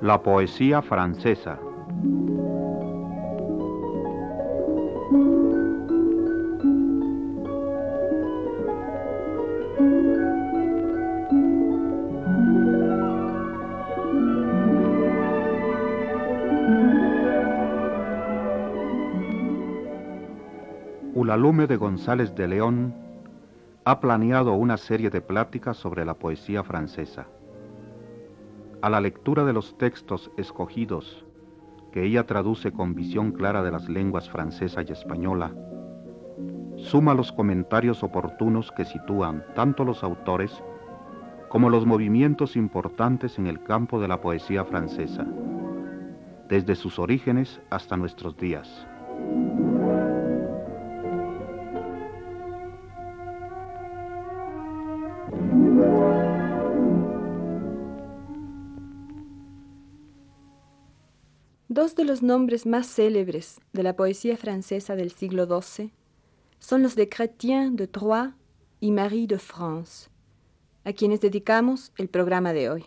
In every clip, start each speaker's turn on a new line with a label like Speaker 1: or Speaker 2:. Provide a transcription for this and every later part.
Speaker 1: La poesía francesa. Ulalume de González de León ha planeado una serie de pláticas sobre la poesía francesa a la lectura de los textos escogidos que ella traduce con visión clara de las lenguas francesa y española, suma los comentarios oportunos que sitúan tanto los autores como los movimientos importantes en el campo de la poesía francesa, desde sus orígenes hasta nuestros días.
Speaker 2: Dos de los nombres más célebres de la poesía francesa del siglo XII son los de Chrétien de Troyes y Marie de France, a quienes dedicamos el programa de hoy.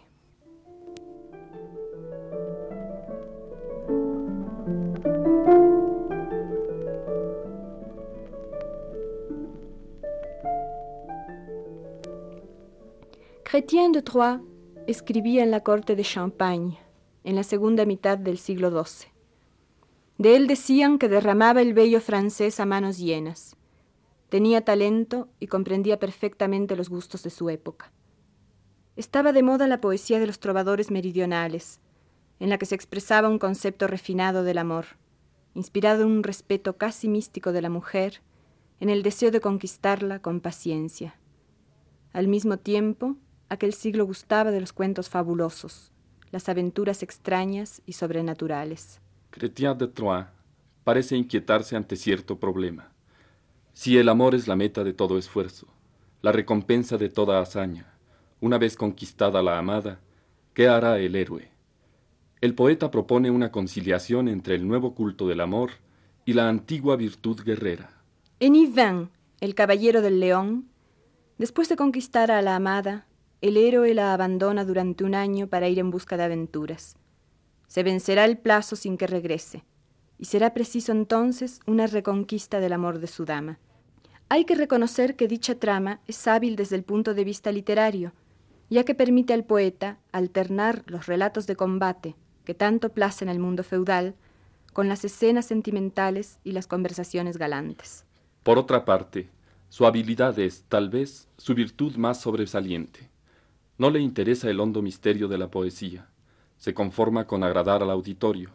Speaker 2: Chrétien de Troyes escribía en la corte de Champagne en la segunda mitad del siglo XII. De él decían que derramaba el bello francés a manos llenas. Tenía talento y comprendía perfectamente los gustos de su época. Estaba de moda la poesía de los trovadores meridionales, en la que se expresaba un concepto refinado del amor, inspirado en un respeto casi místico de la mujer, en el deseo de conquistarla con paciencia. Al mismo tiempo, aquel siglo gustaba de los cuentos fabulosos, las aventuras extrañas y sobrenaturales.
Speaker 3: Chrétien de Troyes parece inquietarse ante cierto problema. Si el amor es la meta de todo esfuerzo, la recompensa de toda hazaña, una vez conquistada la amada, ¿qué hará el héroe? El poeta propone una conciliación entre el nuevo culto del amor y la antigua virtud guerrera.
Speaker 2: En Yvain, el caballero del león, después de conquistar a la amada, el héroe la abandona durante un año para ir en busca de aventuras. Se vencerá el plazo sin que regrese, y será preciso entonces una reconquista del amor de su dama. Hay que reconocer que dicha trama es hábil desde el punto de vista literario, ya que permite al poeta alternar los relatos de combate que tanto placen al mundo feudal con las escenas sentimentales y las conversaciones galantes.
Speaker 3: Por otra parte, su habilidad es, tal vez, su virtud más sobresaliente. No le interesa el hondo misterio de la poesía, se conforma con agradar al auditorio.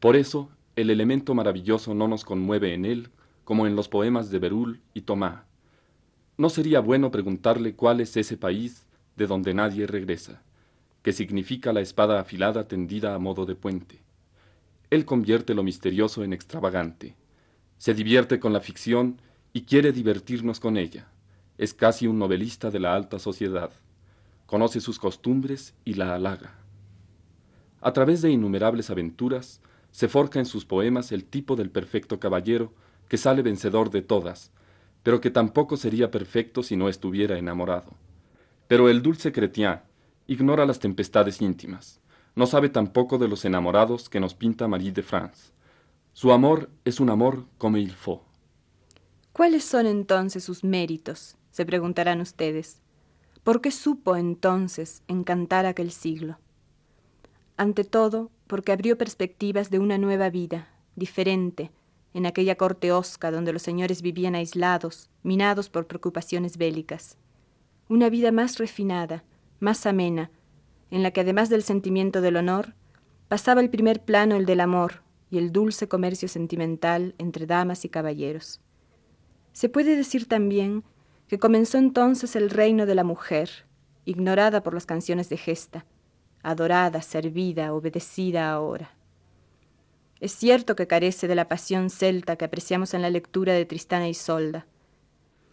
Speaker 3: Por eso, el elemento maravilloso no nos conmueve en él como en los poemas de Berulle y Tomás. ¿No sería bueno preguntarle cuál es ese país de donde nadie regresa, que significa la espada afilada tendida a modo de puente? Él convierte lo misterioso en extravagante, se divierte con la ficción y quiere divertirnos con ella. Es casi un novelista de la alta sociedad conoce sus costumbres y la halaga. A través de innumerables aventuras, se forja en sus poemas el tipo del perfecto caballero que sale vencedor de todas, pero que tampoco sería perfecto si no estuviera enamorado. Pero el dulce Chrétien ignora las tempestades íntimas, no sabe tampoco de los enamorados que nos pinta Marie de France. Su amor es un amor como il faut.
Speaker 2: ¿Cuáles son entonces sus méritos? se preguntarán ustedes. ¿Por qué supo entonces encantar aquel siglo? Ante todo, porque abrió perspectivas de una nueva vida, diferente, en aquella corte osca donde los señores vivían aislados, minados por preocupaciones bélicas. Una vida más refinada, más amena, en la que además del sentimiento del honor, pasaba el primer plano el del amor y el dulce comercio sentimental entre damas y caballeros. Se puede decir también que comenzó entonces el reino de la mujer, ignorada por las canciones de gesta, adorada, servida, obedecida ahora. Es cierto que carece de la pasión celta que apreciamos en la lectura de Tristana y Solda.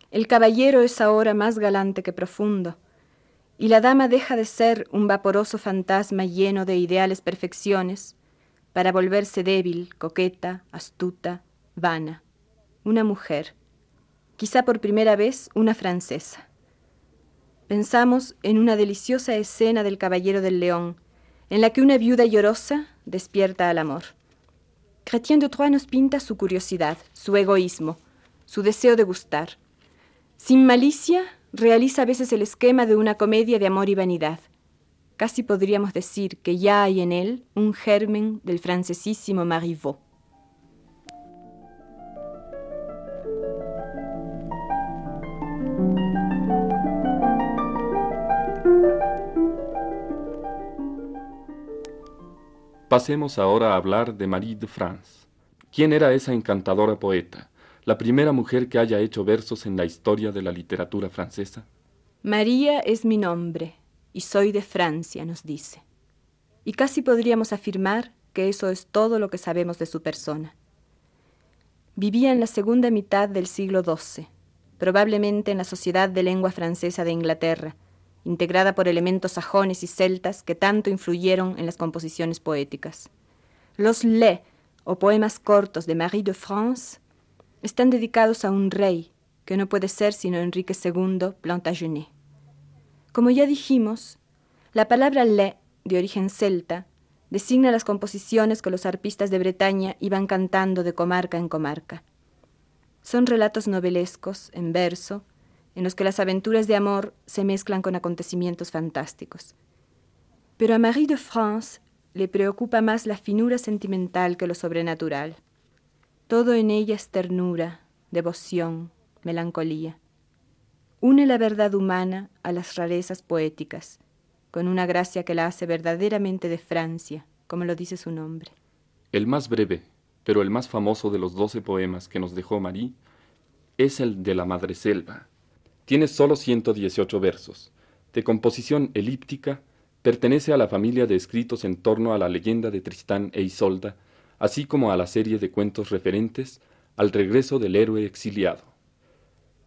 Speaker 2: El caballero es ahora más galante que profundo, y la dama deja de ser un vaporoso fantasma lleno de ideales perfecciones para volverse débil, coqueta, astuta, vana, una mujer, quizá por primera vez una francesa. Pensamos en una deliciosa escena del Caballero del León, en la que una viuda llorosa despierta al amor. Chrétien de Troyes nos pinta su curiosidad, su egoísmo, su deseo de gustar. Sin malicia, realiza a veces el esquema de una comedia de amor y vanidad. Casi podríamos decir que ya hay en él un germen del francesísimo Marivaux.
Speaker 3: Pasemos ahora a hablar de Marie de France. ¿Quién era esa encantadora poeta? la primera mujer que haya hecho versos en la historia de la literatura francesa?
Speaker 2: María es mi nombre y soy de Francia, nos dice. Y casi podríamos afirmar que eso es todo lo que sabemos de su persona. Vivía en la segunda mitad del siglo XII, probablemente en la Sociedad de Lengua Francesa de Inglaterra, integrada por elementos sajones y celtas que tanto influyeron en las composiciones poéticas. Los Le, o poemas cortos de Marie de France, están dedicados a un rey, que no puede ser sino Enrique II Plantagenet. Como ya dijimos, la palabra le, de origen celta, designa las composiciones que los arpistas de Bretaña iban cantando de comarca en comarca. Son relatos novelescos, en verso, en los que las aventuras de amor se mezclan con acontecimientos fantásticos. Pero a Marie de France le preocupa más la finura sentimental que lo sobrenatural. Todo en ella es ternura, devoción, melancolía. Une la verdad humana a las rarezas poéticas, con una gracia que la hace verdaderamente de Francia, como lo dice su nombre.
Speaker 3: El más breve, pero el más famoso de los doce poemas que nos dejó Marie, es el de la Madre Selva. Tiene solo 118 versos, de composición elíptica, pertenece a la familia de escritos en torno a la leyenda de Tristán e Isolda, así como a la serie de cuentos referentes al regreso del héroe exiliado.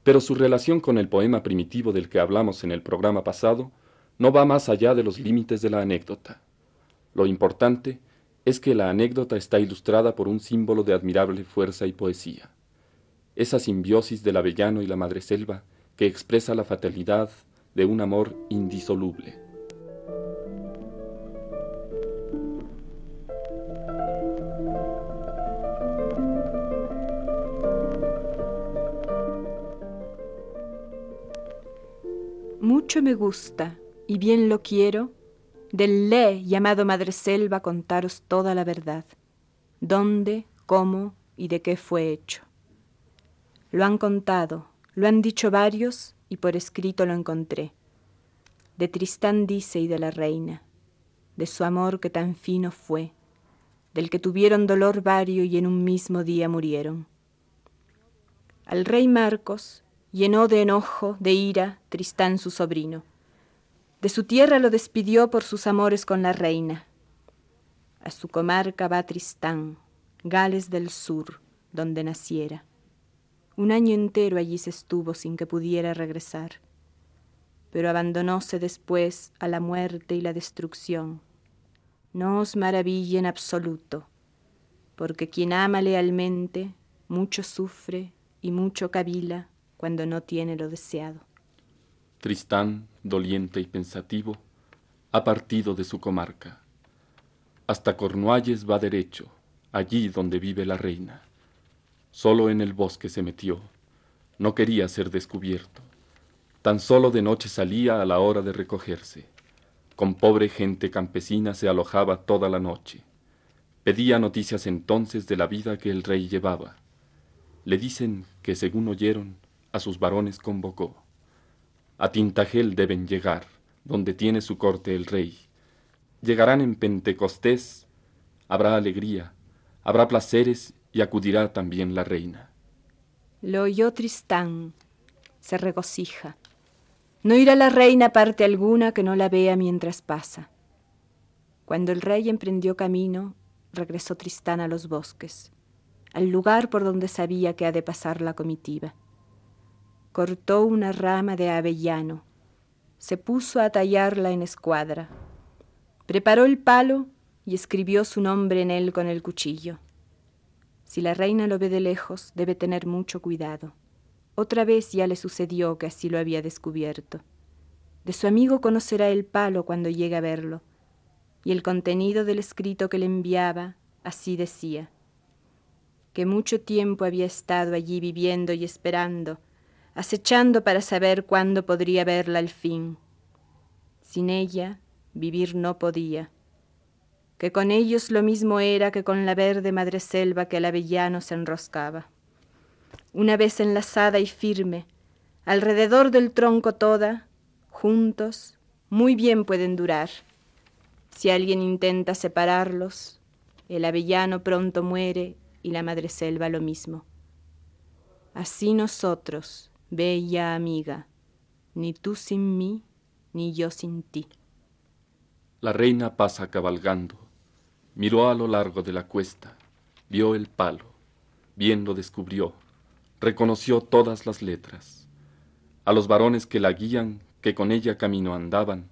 Speaker 3: Pero su relación con el poema primitivo del que hablamos en el programa pasado no va más allá de los límites de la anécdota. Lo importante es que la anécdota está ilustrada por un símbolo de admirable fuerza y poesía. Esa simbiosis del avellano y la madreselva que expresa la fatalidad de un amor indisoluble.
Speaker 2: Mucho me gusta, y bien lo quiero, del le llamado Madre Selva contaros toda la verdad, dónde, cómo y de qué fue hecho. Lo han contado, lo han dicho varios y por escrito lo encontré. De Tristán dice y de la reina, de su amor que tan fino fue, del que tuvieron dolor vario y en un mismo día murieron. Al rey Marcos, llenó de enojo, de ira, Tristán su sobrino. De su tierra lo despidió por sus amores con la reina. A su comarca va Tristán, Gales del Sur, donde naciera. Un año entero allí se estuvo sin que pudiera regresar, pero abandonóse después a la muerte y la destrucción. No os maraville en absoluto, porque quien ama lealmente mucho sufre y mucho cavila cuando no tiene lo deseado.
Speaker 3: Tristán, doliente y pensativo, ha partido de su comarca. Hasta Cornualles va derecho, allí donde vive la reina. Solo en el bosque se metió, no quería ser descubierto. Tan solo de noche salía a la hora de recogerse. Con pobre gente campesina se alojaba toda la noche. Pedía noticias entonces de la vida que el rey llevaba. Le dicen que, según oyeron, a sus varones convocó. A Tintagel deben llegar, donde tiene su corte el rey. Llegarán en Pentecostés, habrá alegría, habrá placeres y acudirá también la reina.
Speaker 2: Lo oyó Tristán, se regocija. No irá la reina parte alguna que no la vea mientras pasa. Cuando el rey emprendió camino, regresó Tristán a los bosques, al lugar por donde sabía que ha de pasar la comitiva cortó una rama de avellano, se puso a tallarla en escuadra. Preparó el palo y escribió su nombre en él con el cuchillo. Si la reina lo ve de lejos, debe tener mucho cuidado. Otra vez ya le sucedió que así lo había descubierto. De su amigo conocerá el palo cuando llegue a verlo, y el contenido del escrito que le enviaba así decía, que mucho tiempo había estado allí viviendo y esperando, acechando para saber cuándo podría verla al fin. Sin ella vivir no podía, que con ellos lo mismo era que con la verde madreselva que al avellano se enroscaba. Una vez enlazada y firme, alrededor del tronco toda, juntos, muy bien pueden durar. Si alguien intenta separarlos, el avellano pronto muere y la madreselva lo mismo. Así nosotros, bella amiga, ni tú sin mí, ni yo sin ti.
Speaker 3: La reina pasa cabalgando, miró a lo largo de la cuesta, vio el palo, bien lo descubrió, reconoció todas las letras. A los varones que la guían, que con ella camino andaban,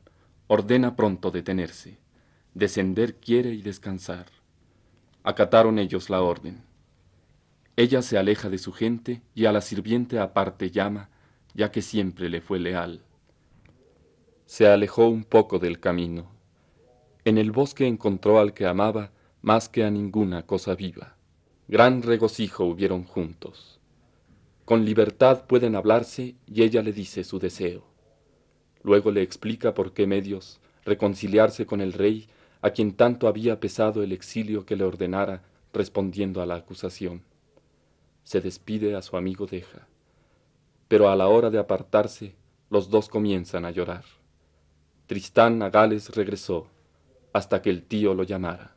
Speaker 3: ordena pronto detenerse, descender quiere y descansar. Acataron ellos la orden. Ella se aleja de su gente y a la sirviente aparte llama, ya que siempre le fue leal. Se alejó un poco del camino. En el bosque encontró al que amaba más que a ninguna cosa viva. Gran regocijo hubieron juntos. Con libertad pueden hablarse y ella le dice su deseo. Luego le explica por qué medios reconciliarse con el rey a quien tanto había pesado el exilio que le ordenara respondiendo a la acusación se despide a su amigo Deja, pero a la hora de apartarse los dos comienzan a llorar. Tristán a Gales regresó hasta que el tío lo llamara.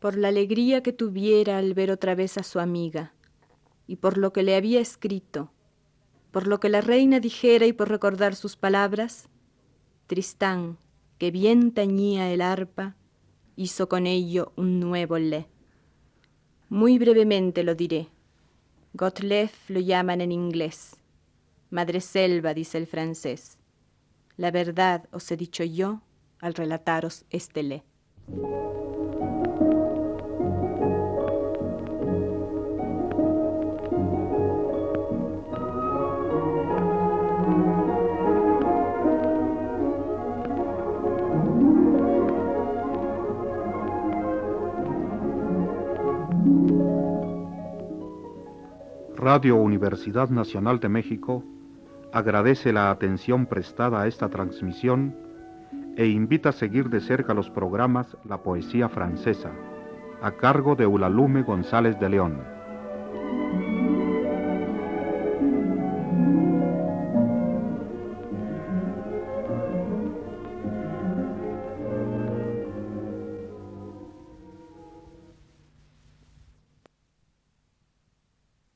Speaker 2: Por la alegría que tuviera al ver otra vez a su amiga, y por lo que le había escrito, por lo que la reina dijera y por recordar sus palabras, Tristán, que bien tañía el arpa, hizo con ello un nuevo le. Muy brevemente lo diré. Gottlieb lo llaman en inglés. Madre selva, dice el francés. La verdad os he dicho yo al relataros este le.
Speaker 1: Radio Universidad Nacional de México agradece la atención prestada a esta transmisión e invita a seguir de cerca los programas La Poesía Francesa, a cargo de Ulalume González de León.